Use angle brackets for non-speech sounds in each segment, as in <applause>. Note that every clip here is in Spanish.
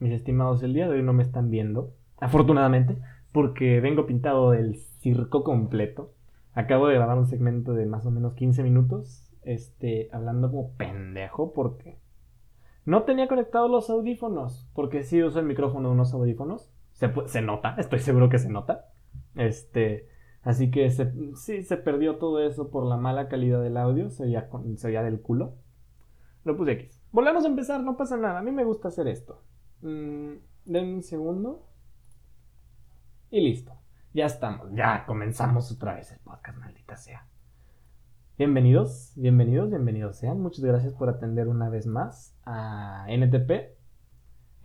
mis estimados, el día de hoy no me están viendo, afortunadamente, porque vengo pintado del circo completo. Acabo de grabar un segmento de más o menos 15 minutos, este, hablando como pendejo, porque no tenía conectados los audífonos, porque sí uso el micrófono de unos audífonos. Se, se nota, estoy seguro que se nota. Este, así que sí, se perdió todo eso por la mala calidad del audio, se veía, del culo. Lo puse X. Volvemos a empezar, no pasa nada, a mí me gusta hacer esto. Mm, denme un segundo. Y listo. Ya estamos. Ya comenzamos otra vez el podcast, maldita sea. Bienvenidos, bienvenidos, bienvenidos sean. Muchas gracias por atender una vez más a NTP.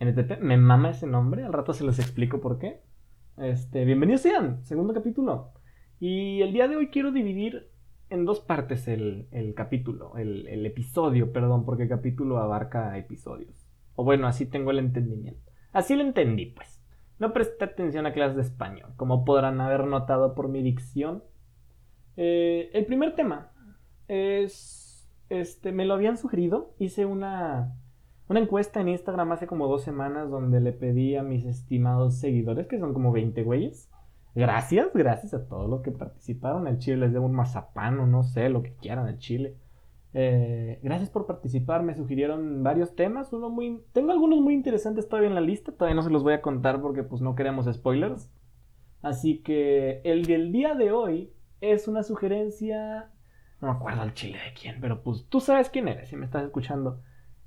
NTP, me mama ese nombre. Al rato se los explico por qué. Este, bienvenidos sean, segundo capítulo. Y el día de hoy quiero dividir en dos partes el, capítulo, el, el episodio, perdón, porque el capítulo abarca episodios. O bueno, así tengo el entendimiento. Así lo entendí, pues. No presté atención a clases de español, como podrán haber notado por mi dicción. Eh, el primer tema es. Este, me lo habían sugerido. Hice una, una encuesta en Instagram hace como dos semanas donde le pedí a mis estimados seguidores, que son como 20 güeyes. Gracias, gracias a todos los que participaron. El Chile les debo un mazapán o no sé, lo que quieran el Chile. Eh, gracias por participar, me sugirieron varios temas, uno muy... Tengo algunos muy interesantes todavía en la lista, todavía no se los voy a contar porque pues no queremos spoilers. Así que el del día de hoy es una sugerencia... No me acuerdo al chile de quién, pero pues tú sabes quién eres si me estás escuchando.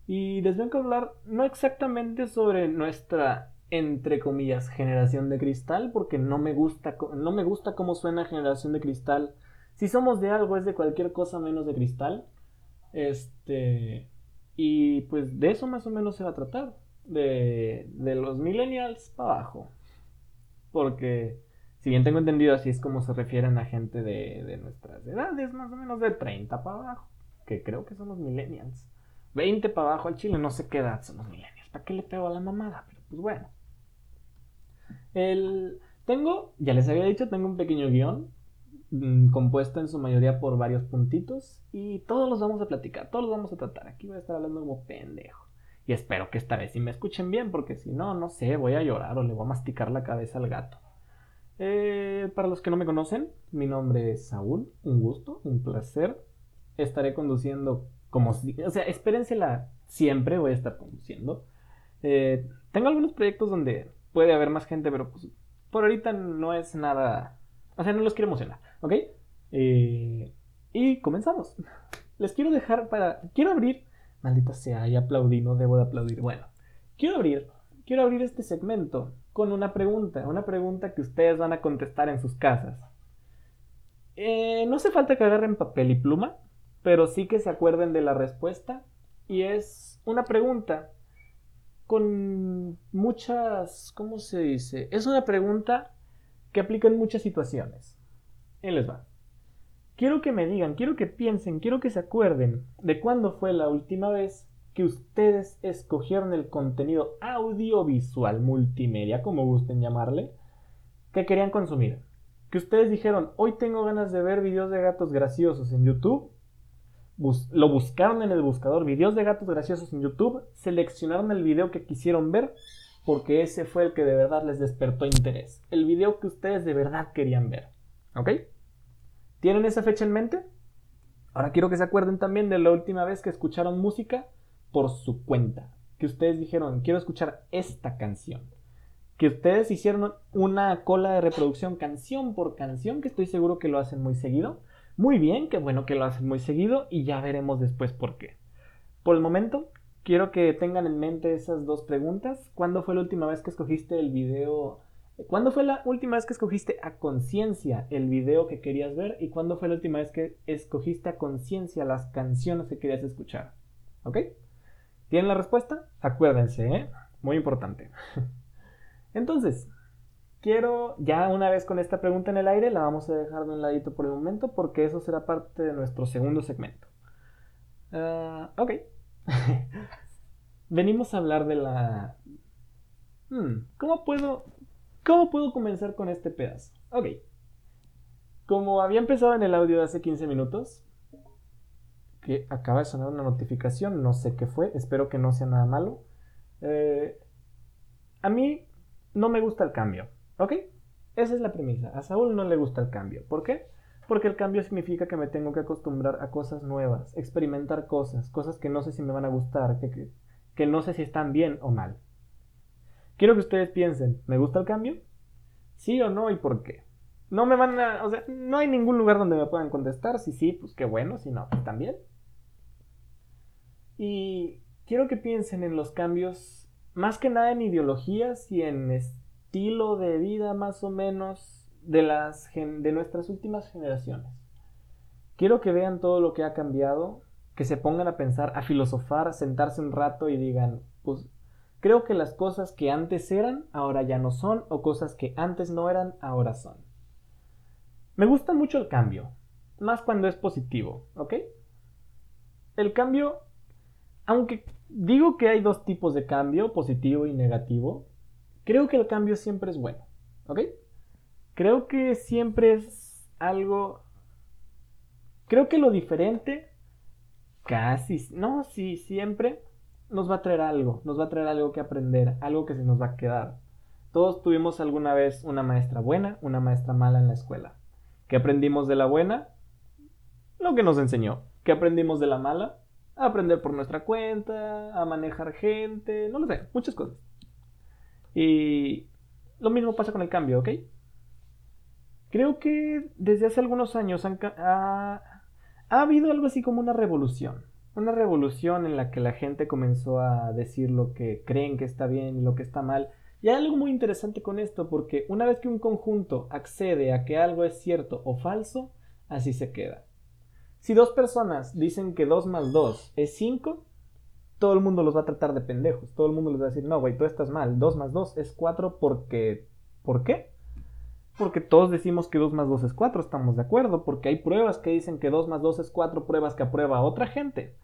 Y les vengo a hablar no exactamente sobre nuestra entre comillas generación de cristal porque no me gusta no me gusta cómo suena generación de cristal. Si somos de algo es de cualquier cosa menos de cristal. Este. Y pues de eso más o menos se va a tratar. De, de los millennials para abajo. Porque, si bien tengo entendido, así es como se refieren a gente de, de nuestras edades, más o menos de 30 para abajo. Que creo que son los millennials. 20 para abajo al chile, no sé qué edad son los millennials. ¿Para qué le pego a la mamada? Pero pues bueno. El, tengo, ya les había dicho, tengo un pequeño guion Mm, compuesta en su mayoría por varios puntitos y todos los vamos a platicar, todos los vamos a tratar. Aquí voy a estar hablando como pendejo. Y espero que esta vez sí me escuchen bien, porque si no, no sé, voy a llorar o le voy a masticar la cabeza al gato. Eh, para los que no me conocen, mi nombre es Saúl, un gusto, un placer. Estaré conduciendo como si, o sea, espérensela siempre, voy a estar conduciendo. Eh, tengo algunos proyectos donde puede haber más gente, pero pues por ahorita no es nada, o sea, no los quiero emocionar. ¿Ok? Eh, y comenzamos. <laughs> Les quiero dejar para... Quiero abrir... Maldita sea, ya aplaudí, no debo de aplaudir. Bueno, quiero abrir... Quiero abrir este segmento con una pregunta. Una pregunta que ustedes van a contestar en sus casas. Eh, no hace falta que agarren papel y pluma, pero sí que se acuerden de la respuesta. Y es una pregunta con muchas... ¿Cómo se dice? Es una pregunta que aplica en muchas situaciones. Les va. Quiero que me digan, quiero que piensen, quiero que se acuerden de cuándo fue la última vez que ustedes escogieron el contenido audiovisual multimedia, como gusten llamarle, que querían consumir. Que ustedes dijeron, hoy tengo ganas de ver videos de gatos graciosos en YouTube. lo buscaron en el buscador, videos de gatos graciosos en YouTube, seleccionaron el video que quisieron ver porque ese fue el que de verdad les despertó interés. El video que ustedes de verdad querían ver. ¿Ok? ¿Tienen esa fecha en mente? Ahora quiero que se acuerden también de la última vez que escucharon música por su cuenta. Que ustedes dijeron, quiero escuchar esta canción. Que ustedes hicieron una cola de reproducción canción por canción, que estoy seguro que lo hacen muy seguido. Muy bien, qué bueno que lo hacen muy seguido y ya veremos después por qué. Por el momento, quiero que tengan en mente esas dos preguntas. ¿Cuándo fue la última vez que escogiste el video ¿Cuándo fue la última vez que escogiste a conciencia el video que querías ver? ¿Y cuándo fue la última vez que escogiste a conciencia las canciones que querías escuchar? ¿Ok? ¿Tienen la respuesta? Acuérdense, ¿eh? Muy importante. <laughs> Entonces, quiero, ya una vez con esta pregunta en el aire, la vamos a dejar de un ladito por el momento porque eso será parte de nuestro segundo segmento. Ah, ok. <laughs> Venimos a hablar de la... Hmm, ¿Cómo puedo ¿Cómo puedo comenzar con este pedazo? Ok. Como había empezado en el audio de hace 15 minutos, que acaba de sonar una notificación, no sé qué fue, espero que no sea nada malo. Eh, a mí no me gusta el cambio, ¿ok? Esa es la premisa. A Saúl no le gusta el cambio. ¿Por qué? Porque el cambio significa que me tengo que acostumbrar a cosas nuevas, experimentar cosas, cosas que no sé si me van a gustar, que, que, no sé si están bien o mal. Quiero que ustedes piensen, ¿me gusta el cambio? ¿Sí o no y por qué? No me van a, o sea, no hay ningún lugar donde me puedan contestar. Si sí, pues qué bueno, si no, pues también. Y quiero que piensen en los cambios, más que nada en ideologías y en estilo de vida más o menos de, las, de nuestras últimas generaciones. Quiero que vean todo lo que ha cambiado, que se pongan a pensar, a filosofar, a sentarse un rato y digan, pues creo que las cosas que antes eran, ahora ya no son, o cosas que antes no eran, ahora son. Me gusta mucho el cambio, más cuando es positivo, ¿ok? El cambio, aunque digo que hay dos tipos de cambio, positivo y negativo, creo que el cambio siempre es bueno, ¿ok? Creo que siempre es algo... Creo que lo diferente, casi, no, sí, siempre nos va a traer algo, nos va a traer algo que aprender, algo que se nos va a quedar. Todos tuvimos alguna vez una maestra buena, una maestra mala en la escuela. ¿Qué aprendimos de la buena? Lo que nos enseñó. ¿Qué aprendimos de la mala? A aprender por nuestra cuenta, a manejar gente, no lo sé, muchas cosas. Y lo mismo pasa con el cambio, ¿ok? Creo que desde hace algunos años ha, ha habido algo así como una revolución. Una revolución en la que la gente comenzó a decir lo que creen que está bien y lo que está mal y hay algo muy interesante con esto porque una vez que un conjunto accede a que algo es cierto o falso, así se queda. Si dos personas dicen que 2 más 2 es 5, todo el mundo los va a tratar de pendejos. Todo el mundo les va a decir, no, güey, tú estás mal. 2 más 2 es 4 porque... ¿Por qué? Porque todos decimos que 2 más 2 es 4, estamos de acuerdo. Porque hay pruebas que dicen que 2 más 2 es 4, pruebas que aprueba otra gente.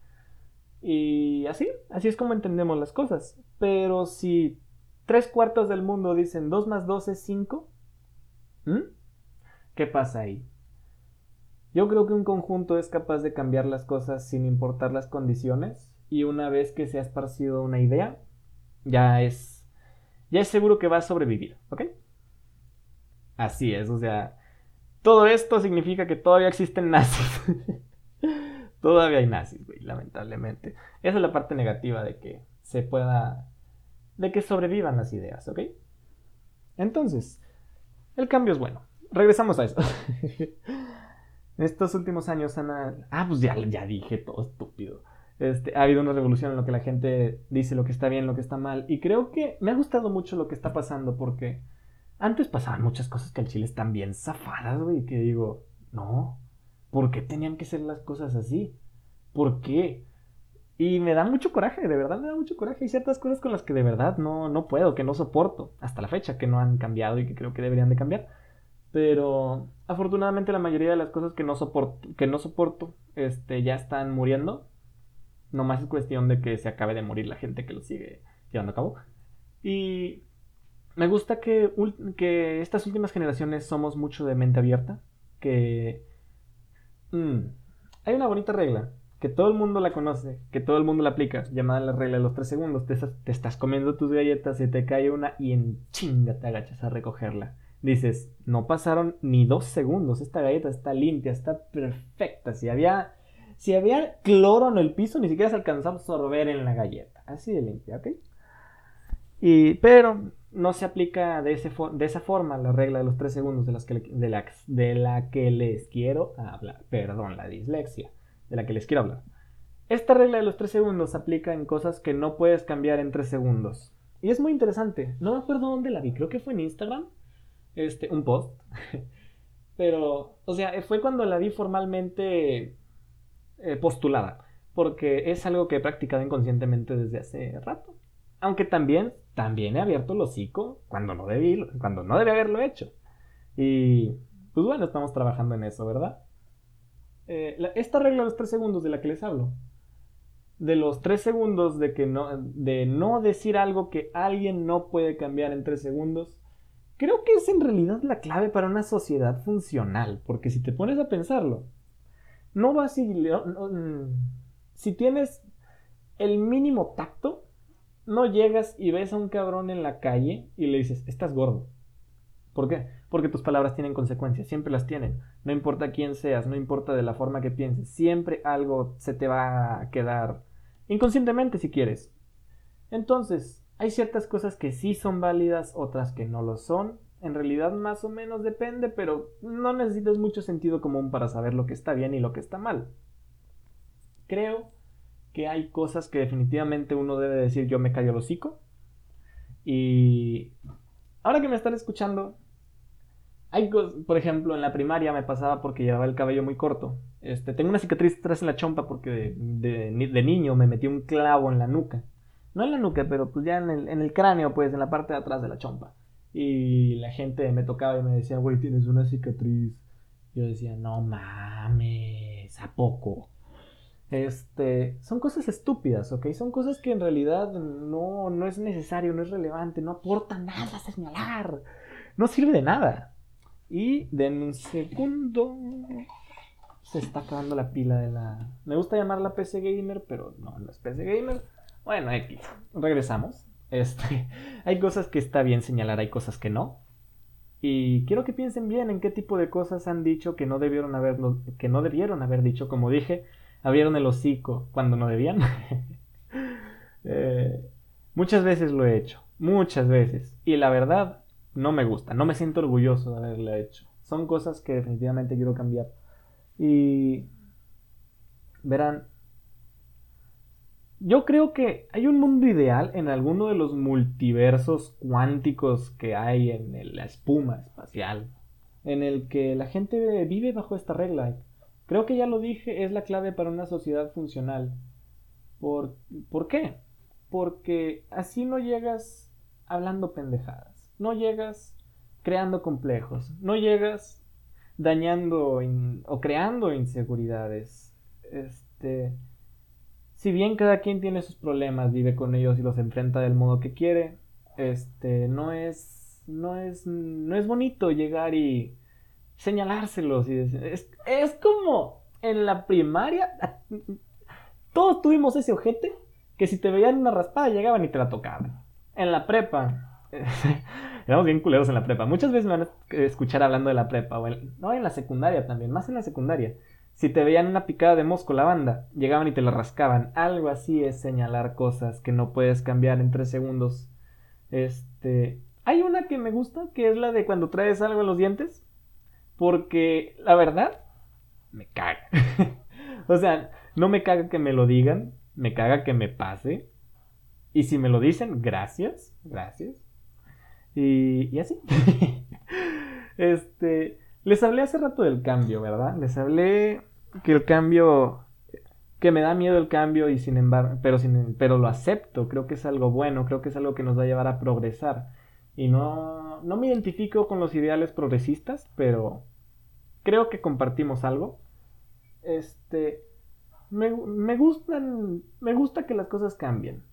Y así, así es como entendemos las cosas. Pero si tres cuartos del mundo dicen 2 más 2 es 5. ¿Mm? ¿Qué pasa ahí? Yo creo que un conjunto es capaz de cambiar las cosas sin importar las condiciones y una vez que se ha esparcido una idea, ya es ya es seguro que va a sobrevivir, ¿ok? Así es, o sea, todo esto significa que todavía existen <laughs> nazis. Todavía hay nazis, güey, lamentablemente. Esa es la parte negativa de que se pueda de que sobrevivan las ideas, ¿ok? Entonces, el cambio es bueno. Regresamos a eso. <laughs> Estos últimos años han... Ah, pues ya, ya dije todo estúpido. Este, ha habido una revolución en lo que la gente dice lo que está bien, lo que está mal. Y creo que me ha gustado mucho lo que está pasando porque antes pasaban muchas cosas que al Chile están bien zafadas, güey. Que digo, no, ¿por qué tenían que ser las cosas así? ¿Por qué? Y me da mucho coraje, de verdad me da mucho coraje. Hay ciertas cosas con las que de verdad no, no puedo, que no soporto, hasta la fecha, que no han cambiado y que creo que deberían de cambiar. Pero afortunadamente la mayoría de las cosas que no soporto, que no soporto este, ya están muriendo. No más es cuestión de que se acabe de morir la gente que lo sigue llevando a cabo. Y me gusta que, que estas últimas generaciones somos mucho de mente abierta. Que... Mm, hay una bonita regla que todo el mundo la conoce, que todo el mundo la aplica, llamada la regla de los tres segundos. Te, estás comiendo tus galletas, se te cae una y en chinga te agachas a recogerla. Dices, no pasaron ni dos segundos, esta galleta está limpia, está perfecta. Si había, si había cloro en el piso, ni siquiera se alcanzó a absorber en la galleta. Así de limpia, ¿ok? Y, pero no se aplica de, esa forma la regla de los tres segundos de, las que, la, que les quiero hablar. Perdón, la dislexia de la que les quiero hablar. Esta regla de los 3 segundos aplica en cosas que no puedes cambiar en 3 segundos. Y es muy interesante. No me acuerdo dónde la vi, creo que fue en Instagram. Este, un post. <laughs> Pero, o sea, fue cuando la vi formalmente eh, postulada. Porque es algo que he practicado inconscientemente desde hace rato. Aunque también, también he abierto el hocico cuando no debí, cuando no debí haberlo hecho. Y, pues bueno, estamos trabajando en eso, ¿verdad? Eh, esta regla de los 3 segundos de la que les hablo, de los 3 segundos de, que no, de no decir algo que alguien no puede cambiar en 3 segundos, creo que es en realidad la clave para una sociedad funcional, porque si te pones a pensarlo, no vas a... Mm, si tienes el mínimo tacto, no llegas y ves a un cabrón en la calle y le dices, estás gordo. ¿Por qué? Porque tus palabras tienen consecuencias, siempre las tienen. No importa quién seas, no importa de la forma que pienses, siempre algo se te va a quedar inconscientemente si quieres. Entonces, hay ciertas cosas que sí son válidas, otras que no lo son. En realidad más o menos depende, pero no necesitas mucho sentido común para saber lo que está bien y lo que está mal. Creo que hay cosas que definitivamente uno debe decir yo me callo el hocico. Y ahora que me están escuchando, hay por ejemplo, en la primaria me pasaba porque llevaba el cabello muy corto. Este, tengo una cicatriz atrás en la chompa porque de, niño me metí un clavo en la nuca. No en la nuca, pero pues ya en el, en el cráneo, pues en la parte de atrás de la chompa. Y la gente me tocaba y me decía, güey, tienes una cicatriz. Yo decía, no mames, ¿a poco? Este, son cosas estúpidas, ¿ok? Son cosas que en realidad no, no es necesario, no es relevante, no aporta nada a señalar, no sirve de nada. Y de un segundo se está acabando la pila de la... Me gusta llamarla PC Gamer, pero no, no es PC Gamer. Bueno, X, regresamos. Este, <laughs> hay cosas que está bien señalar, hay cosas que no. Y quiero que piensen bien en qué tipo de cosas han dicho que no debieron haber, que no debieron haber dicho, como dije abrieron el hocico cuando no debían. <laughs> Eh, muchas veces lo he hecho, muchas veces. Y la verdad, no me gusta, no me siento orgulloso de haberlo hecho. Son cosas que definitivamente quiero cambiar. Y verán, yo creo que hay un mundo ideal en alguno de los multiversos cuánticos que hay en la espuma espacial, en el que la gente vive bajo esta regla Creo que ya lo dije, es la clave para una sociedad funcional. ¿Por, ¿Por qué? Porque así no llegas hablando pendejadas, no llegas creando complejos, no llegas dañando o creando inseguridades. Este, si bien cada quien tiene sus problemas, vive con ellos y los enfrenta del modo que quiere, este, no es, no es, no es bonito llegar y señalárselos y decir, es, es como en la primaria, todos tuvimos ese ojete que si te veían una raspada llegaban y te la tocaban. En la prepa, <laughs> éramos bien culeros en la prepa. Muchas veces me van a escuchar hablando de la prepa, o no, en la secundaria también, más en la secundaria. Si te veían una picada de mosco la banda, llegaban y te la rascaban. Algo así es señalar cosas que no puedes cambiar en tres segundos. Este. Hay una que me gusta, que es la de cuando traes algo en los dientes. Porque la verdad, me caga. <laughs> o sea, no me caga que me lo digan, me caga que me pase. Y si me lo dicen, gracias, gracias. Y, y así. <laughs> este, les hablé hace rato del cambio, ¿verdad? Les hablé que el cambio, que me da miedo el cambio y sin embargo, pero, sin, pero lo acepto, creo que es algo bueno, creo que es algo que nos va a llevar a progresar. Y no, no me identifico con los ideales progresistas, pero creo que compartimos algo. Este, me, me gustan, me gusta que las cosas cambien.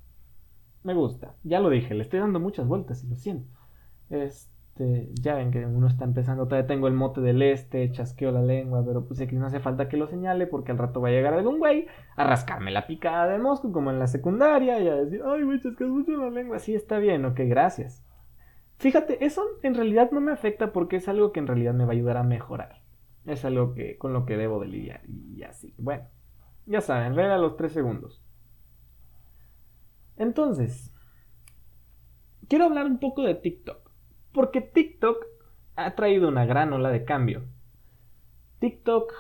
Me gusta, ya lo dije, le estoy dando muchas vueltas y lo siento. Este, ya ven que uno está empezando, todavía tengo el mote del este, chasqueo la lengua, pero pues aquí no hace falta que lo señale porque al rato va a llegar algún güey a rascarme la picada de mosco como en la secundaria y a decir, ay güey, chasqueas mucho la lengua, sí está bien, ok, gracias. Fíjate, eso en realidad no me afecta porque es algo que en realidad me va a ayudar a mejorar. Es algo que, con lo que debo de lidiar. Y así. Bueno, ya saben, regla los tres segundos. Entonces, quiero hablar un poco de TikTok. Porque TikTok ha traído una gran ola de cambio. TikTok.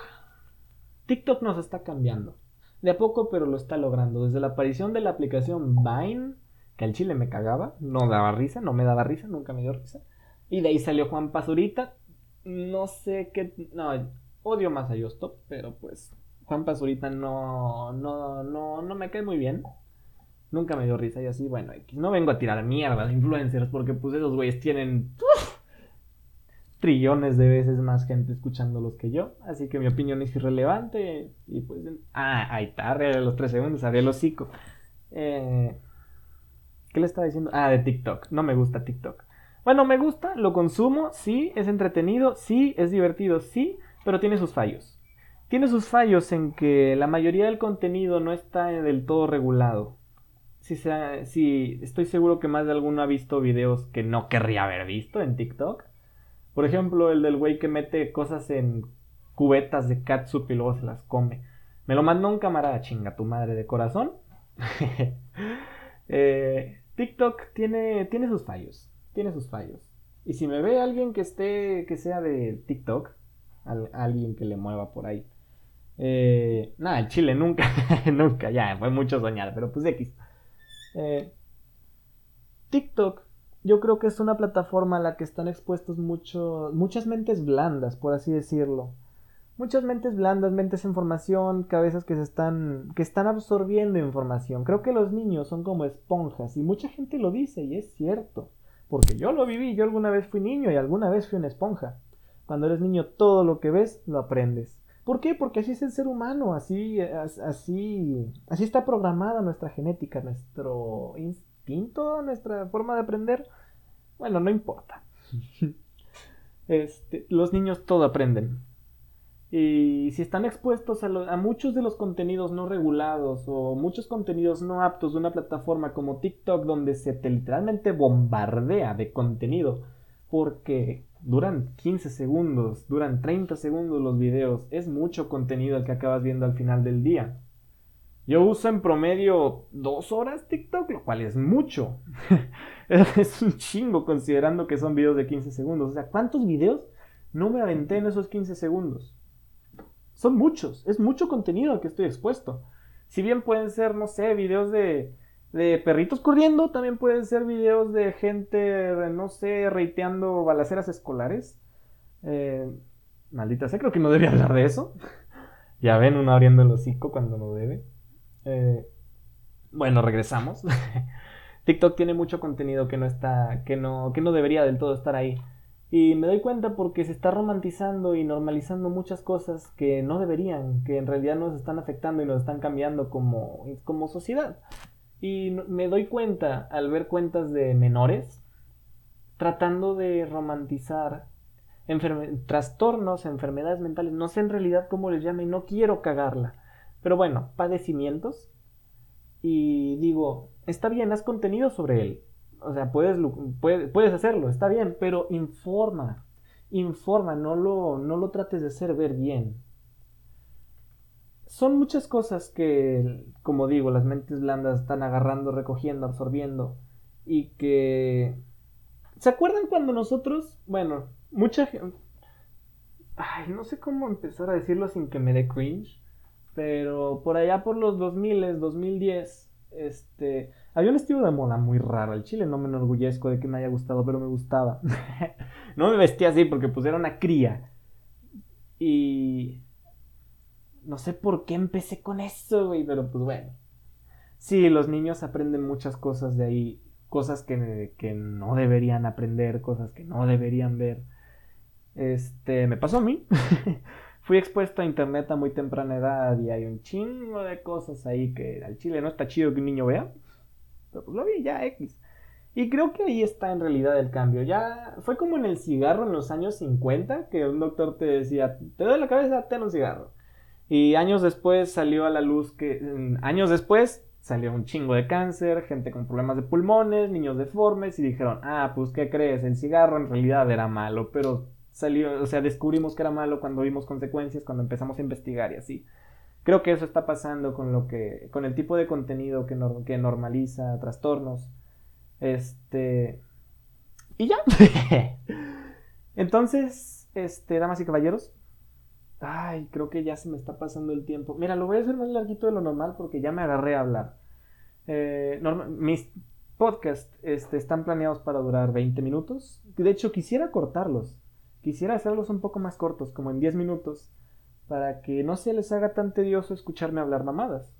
TikTok nos está cambiando. De a poco, pero lo está logrando. Desde la aparición de la aplicación Vine, que al chile me cagaba, no daba risa, no me daba risa, nunca me dio risa. Y de ahí salió Juan Pazurita, no sé qué. No, odio más a Yostop, pero pues. Juan Pazurita no, no, no, no me cae muy bien. Nunca me dio risa y así, bueno, no vengo a tirar mierda de influencers porque pues esos güeyes tienen trillones de veces más gente escuchándolos que yo. Así que mi opinión es irrelevante. Y pues, ah, ahí está, de los tres segundos, abrí el hocico. Eh, ¿Qué le estaba diciendo? Ah, de TikTok. No me gusta TikTok. Bueno, me gusta, lo consumo, sí, es entretenido, sí, es divertido, sí, pero tiene sus fallos. Tiene sus fallos en que la mayoría del contenido no está del todo regulado. si, estoy seguro que más de alguno ha visto videos que no querría haber visto en TikTok. Por ejemplo, el del güey que mete cosas en cubetas de catsup y luego se las come. Me lo mandó un camarada, chinga tu madre de corazón. <laughs> Eh, TikTok tiene, tiene sus fallos. Tiene sus fallos. Y si me ve alguien que esté, que sea de TikTok, alguien que le mueva por ahí. Eh, nada, el Chile nunca, <laughs> nunca, ya, fue mucho soñar, pero pues X. Eh, TikTok, yo creo que es una plataforma a la que están expuestos mucho, muchas mentes blandas, por así decirlo. Muchas mentes blandas, mentes en formación, cabezas que se están, que están absorbiendo información. Creo que los niños son como esponjas y mucha gente lo dice y es cierto. Porque yo lo viví, yo alguna vez fui niño y alguna vez fui una esponja. Cuando eres niño todo lo que ves lo aprendes. ¿Por qué? Porque así es el ser humano, así, así, así está programada nuestra genética, nuestro instinto, nuestra forma de aprender. Bueno, no importa. <laughs> Este, los niños todo aprenden. Y si están expuestos a, muchos de los contenidos no regulados o muchos contenidos no aptos de una plataforma como TikTok donde se te literalmente bombardea de contenido porque duran 15 segundos, duran 30 segundos los videos, es mucho contenido el que acabas viendo al final del día. Yo uso en promedio dos horas TikTok, lo cual es mucho. <laughs> es un chingo considerando que son videos de 15 segundos. O sea, ¿cuántos videos no me aventé en esos 15 segundos? Son muchos, es mucho contenido al que estoy expuesto. Si bien pueden ser, no sé, videos de de perritos corriendo, también pueden ser videos de gente, no sé, reiteando balaceras escolares. Eh, maldita sea, creo que no debía hablar de eso. <laughs> ya ven, uno abriendo el hocico cuando no debe. Eh, bueno, regresamos. <laughs> TikTok tiene mucho contenido que no está, que no, que no debería del todo estar ahí. Y me doy cuenta porque se está romantizando y normalizando muchas cosas que no deberían, que en realidad nos están afectando y nos están cambiando como, como sociedad. Y me doy cuenta al ver cuentas de menores tratando de romantizar trastornos, enfermedades mentales, no sé en realidad cómo les llame no quiero cagarla. Pero bueno, padecimientos. Y digo, está bien, haz contenido sobre él. O sea, puedes, puedes, hacerlo, está bien, pero informa. Informa, no lo, no lo trates de hacer ver bien son muchas cosas que, como digo, las mentes blandas están agarrando, recogiendo, absorbiendo. Y que... ¿Se acuerdan cuando nosotros, bueno, mucha gente... Ay, no sé cómo empezar a decirlo sin que me dé cringe. Pero por allá por los 2000, 2010, este... Había un estilo de moda muy raro. El chile no me enorgullezco de que me haya gustado, pero me gustaba. <laughs> no me vestía así porque pues era una cría. Y no sé por qué empecé con eso, güey, pero pues bueno. Sí, los niños aprenden muchas cosas de ahí, cosas que, que no deberían aprender, cosas que no deberían ver. Este, me pasó a mí. <laughs> Fui expuesto a internet a muy temprana edad y hay un chingo de cosas ahí que al chile no está chido que un niño vea. Pero pues lo vi ya X. Y creo que ahí está en realidad el cambio. Ya fue como en el cigarro en los años 50 que un doctor te decía, te doy la cabeza, ten un cigarro. Y años después salió a la luz que, años después salió un chingo de cáncer, gente con problemas de pulmones, niños deformes y dijeron, ah, pues ¿qué crees? El cigarro en realidad era malo, pero salió, o sea, descubrimos que era malo cuando vimos consecuencias, cuando empezamos a investigar y así. Creo que eso está pasando con lo que, con el tipo de contenido que, que normaliza trastornos. Este, y ya. <laughs> Entonces, este, damas y caballeros, Ay, creo que ya se me está pasando el tiempo. Mira, lo voy a hacer más larguito de lo normal porque ya me agarré a hablar. Eh, mis podcasts este, están planeados para durar 20 minutos. De hecho, quisiera cortarlos. Quisiera hacerlos un poco más cortos, como en 10 minutos, para que no se les haga tan tedioso escucharme hablar mamadas.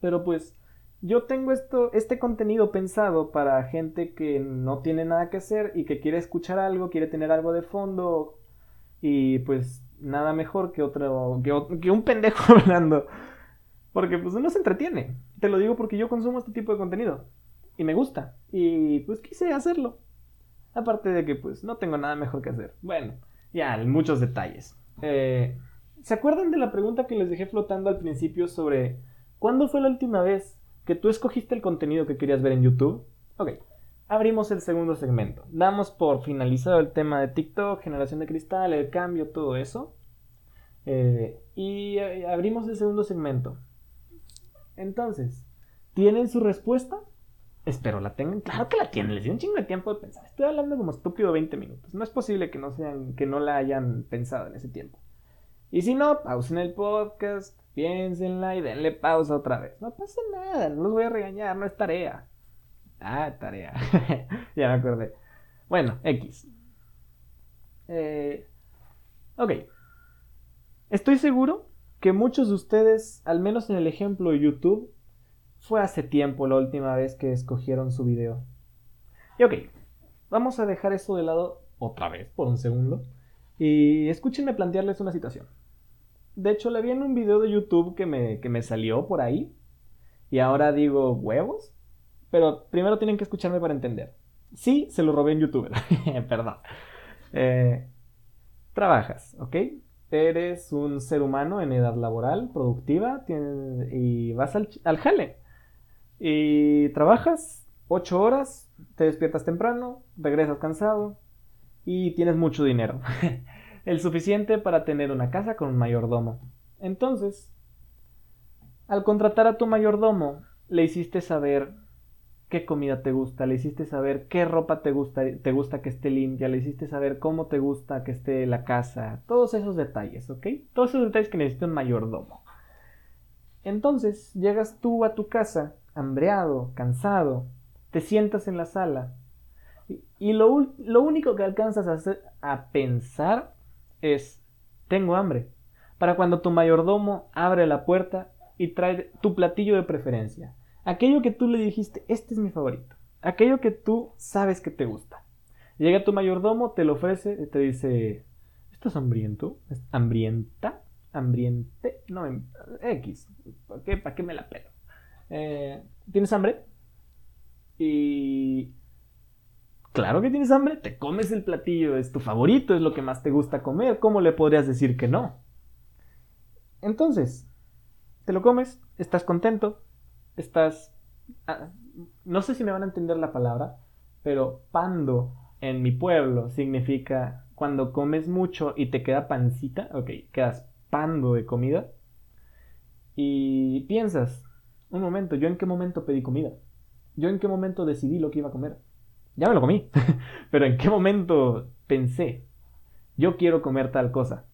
Pero pues, yo tengo esto, este contenido pensado para gente que no tiene nada que hacer y que quiere escuchar algo, quiere tener algo de fondo y pues nada mejor que otro que, un pendejo <laughs> hablando. Porque pues uno se entretiene. Te lo digo porque yo consumo este tipo de contenido. Y me gusta. Y pues quise hacerlo. Aparte de que pues no tengo nada mejor que hacer. Bueno, ya, muchos detalles. Eh, ¿Se acuerdan de la pregunta que les dejé flotando al principio sobre cuándo fue la última vez que tú escogiste el contenido que querías ver en YouTube. Ok, abrimos el segundo segmento. Damos por finalizado el tema de TikTok, generación de cristal, el cambio, todo eso. Eh, y eh, abrimos el segundo segmento. Entonces, ¿tienen su respuesta? Espero la tengan. Claro que la tienen. Les di un chingo de tiempo de pensar. Estoy hablando como estúpido 20 minutos. No es posible que no sean, que no la hayan pensado en ese tiempo. Y si no, pausen el podcast, piénsenla y denle pausa otra vez. No pasa nada, no los voy a regañar, no es tarea. Ah, tarea. <laughs> ya me acordé. Bueno, X. Eh, ok. Estoy seguro que muchos de ustedes, al menos en el ejemplo de YouTube, fue hace tiempo la última vez que escogieron su video. Y ok, vamos a dejar eso de lado otra vez por un segundo. Y escúchenme plantearles una situación. De hecho, la vi en un video de YouTube que me, que me salió por ahí. Y ahora digo, ¿huevos? Pero primero tienen que escucharme para entender. Sí, se lo robé en YouTube. <laughs> Perdón. Eh, trabajas, ¿ok? Eres un ser humano en edad laboral, productiva, y vas al, al jale. Y trabajas 8 horas, te despiertas temprano, regresas cansado y tienes mucho dinero. <laughs> El suficiente para tener una casa con un mayordomo. Entonces, al contratar a tu mayordomo, le hiciste saber qué comida te gusta, le hiciste saber qué ropa te gusta, te gusta que esté limpia, le hiciste saber cómo te gusta que esté la casa, todos esos detalles, ¿ok? Todos esos detalles que necesita un mayordomo. Entonces, llegas tú a tu casa hambreado, cansado, te sientas en la sala y, lo, único que alcanzas a, hacer, a pensar es, tengo hambre. Para cuando tu mayordomo abre la puerta y trae tu platillo de preferencia. Aquello que tú le dijiste, este es mi favorito. Aquello que tú sabes que te gusta. Llega tu mayordomo, te lo ofrece y te dice, ¿estás hambriento? ¿Hambrienta? ¿Hambriente? No, X. ¿Para qué, ¿Para qué me la pelo? Eh, ¿Tienes hambre? Y... Claro que tienes hambre, te comes el platillo, es tu favorito, es lo que más te gusta comer, ¿cómo le podrías decir que no? Entonces, te lo comes, estás contento, estás... Ah, no sé si me van a entender la palabra, pero pando en mi pueblo significa cuando comes mucho y te queda pancita, ok, quedas pando de comida y piensas, un momento, ¿yo en qué momento pedí comida? ¿Yo en qué momento decidí lo que iba a comer? Ya me lo comí, <laughs> pero ¿en qué momento pensé? Yo quiero comer tal cosa.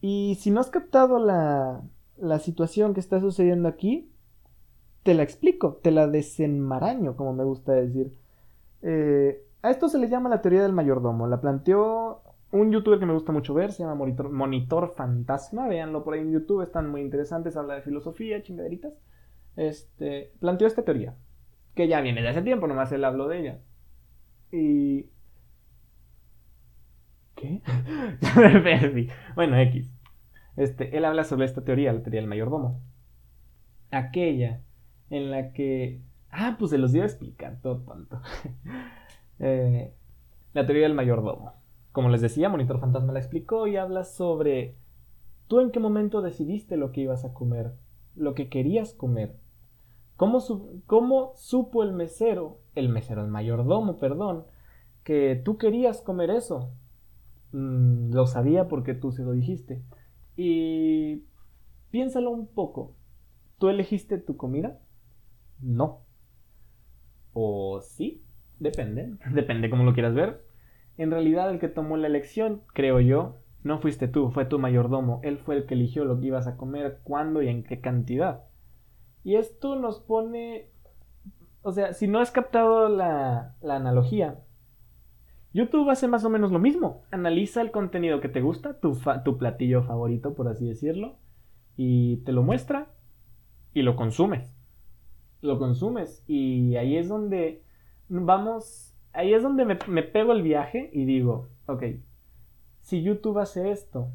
Y si no has captado la, la situación que está sucediendo aquí, te la explico, te la desenmaraño, como me gusta decir. Eh, a esto se le llama la teoría del mayordomo. La planteó un youtuber que me gusta mucho ver, se llama Monitor, Fantasma, véanlo por ahí en YouTube, están muy interesantes, habla de filosofía, chingaderitas. Este, planteó esta teoría, que ya viene de hace tiempo, nomás él habló de ella. Y... ¿Qué? <laughs> Bueno, X. Este, él habla sobre esta teoría, la teoría del mayordomo. Aquella en la que... Ah, pues se los iba a explicar, todo tonto. <laughs> Eh, la teoría del mayordomo como les decía, Monitor Fantasma la explicó y habla sobre tú en qué momento decidiste lo que ibas a comer, lo que querías comer. ¿Cómo, supo el mesero, el mesero, el mayordomo, perdón, que tú querías comer eso? Mm, lo sabía porque tú se lo dijiste. Y piénsalo un poco. ¿Tú elegiste tu comida? No. ¿O sí? Depende. Depende cómo lo quieras ver. En realidad el que tomó la elección, creo yo, no fuiste tú, fue tu mayordomo. Él fue el que eligió lo que ibas a comer, cuándo y en qué cantidad. Y esto nos pone... O sea, si no has captado la, analogía, YouTube hace más o menos lo mismo. Analiza el contenido que te gusta, tu, tu platillo favorito, por así decirlo, y te lo muestra y lo consumes. Lo consumes y ahí es donde vamos ahí es donde me, pego el viaje y digo, ok, si YouTube hace esto,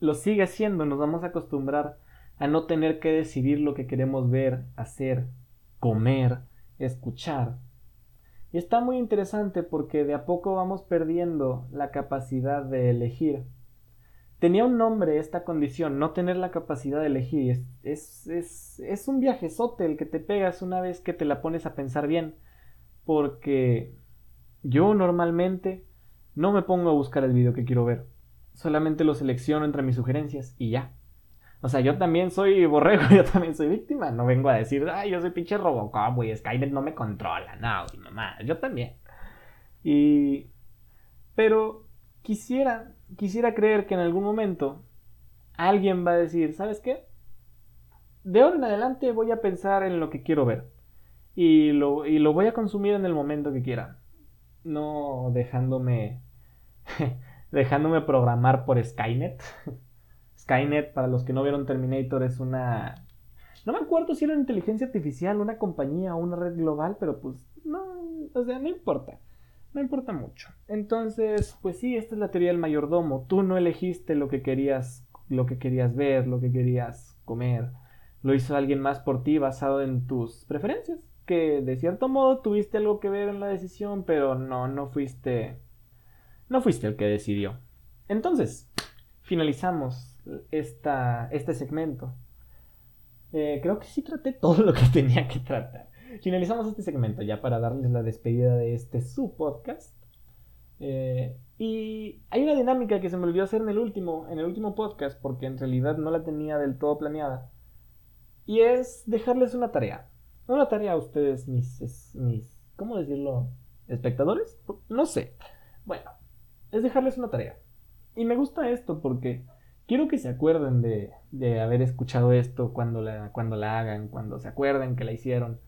lo sigue haciendo, nos vamos a acostumbrar a no tener que decidir lo que queremos ver, hacer, comer, escuchar. Y está muy interesante porque de a poco vamos perdiendo la capacidad de elegir. tenía un nombre esta condición, no tener la capacidad de elegir. Es, es, es, un viajezote el que te pegas una vez que te la pones a pensar bien. Porque yo normalmente no me pongo a buscar el video que quiero ver. Solamente lo selecciono entre mis sugerencias y ya. O sea, yo también soy borrego, <laughs> yo también soy víctima. No vengo a decir, ay, yo soy pinche Robocop, güey, Skynet no me controla. No, mamá, yo también. Y... Pero quisiera, quisiera creer que en algún momento alguien va a decir, ¿sabes qué? De ahora en adelante voy a pensar en lo que quiero ver. Y lo, y lo voy a consumir en el momento que quiera. No dejándome... <laughs> dejándome programar por Skynet. <laughs> Skynet, para los que no vieron Terminator, es una... No me acuerdo si era una inteligencia artificial, una compañía o una red global, pero pues no, o sea, no importa. No importa mucho. Entonces, pues sí, esta es la teoría del mayordomo. Tú no elegiste lo que querías, lo que querías ver, lo que querías comer. Lo hizo alguien más por ti basado en tus preferencias. Que de cierto modo tuviste algo que ver en la decisión, pero no, no fuiste. No fuiste el que decidió. Entonces, finalizamos esta, este segmento. Eh, creo que sí traté <laughs> todo lo que tenía que tratar finalizamos este segmento ya para darles la despedida de este su podcast. Eh, y hay una dinámica que se me olvidó hacer en el último, en el último podcast, porque en realidad no la tenía del todo planeada. Y es dejarles una tarea. Una tarea a ustedes, mis, mis, ¿cómo decirlo? ¿Espectadores? No sé. Bueno, es dejarles una tarea. Y me gusta esto porque quiero que se acuerden de, de haber escuchado esto cuando la, cuando la hagan, cuando se acuerden que la hicieron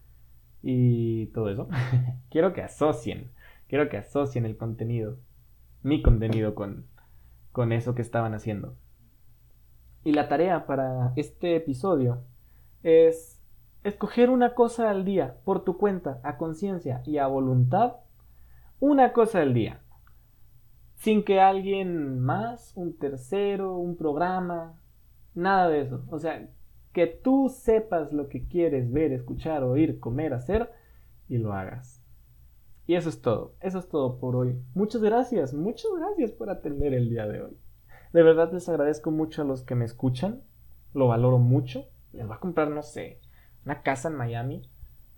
y todo eso. <laughs> quiero que asocien, quiero que asocien el contenido, mi contenido con, con eso que estaban haciendo. Y la tarea para este episodio es escoger una cosa al día, por tu cuenta, a conciencia y a voluntad, una cosa al día. Sin que alguien más, un tercero, un programa, nada de eso. O sea, que tú sepas lo que quieres ver, escuchar, oír, comer, hacer y lo hagas. Y eso es todo, eso es todo por hoy. Muchas gracias, muchas gracias por atender el día de hoy. De verdad les agradezco mucho a los que me escuchan, lo valoro mucho. Les voy a comprar, no sé, una casa en Miami.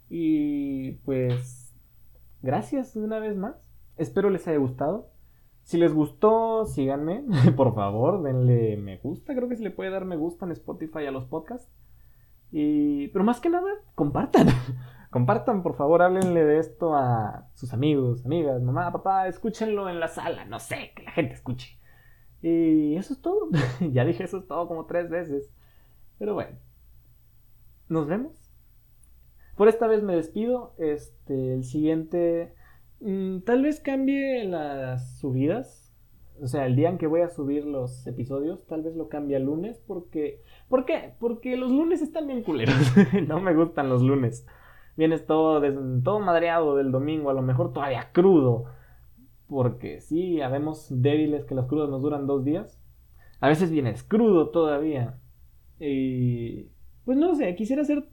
Y pues, gracias una vez más. Espero les haya gustado. Si les gustó, síganme, <laughs> por favor, denle me gusta. Creo que se le puede dar me gusta en Spotify a los podcasts. Y, pero más que nada, compartan. <laughs> compartan, por favor, háblenle de esto a sus amigos, amigas, mamá, papá, escúchenlo en la sala, no sé, que la gente escuche. Y eso es todo. <laughs> ya dije eso es todo como tres veces. Pero bueno, nos vemos. Por esta vez me despido. Este, el siguiente Mm, tal vez cambie las subidas. O sea, el día en que voy a subir los episodios, tal vez lo cambie al lunes porque... ¿Por qué? Porque los lunes están bien culeros. <laughs> no me gustan los lunes. Vienes todo, todo madreado del domingo, a lo mejor todavía crudo. Porque sí, habemos débiles que los crudos nos duran dos días. A veces vienes crudo todavía. Y... Pues no sé, quisiera hacer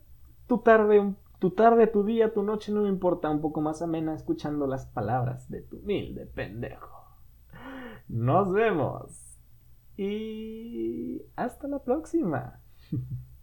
tu tarde tu tarde, tu día, tu noche no me importa, un poco más amena escuchando las palabras de tu humilde pendejo. Nos vemos. Y hasta la próxima. <laughs>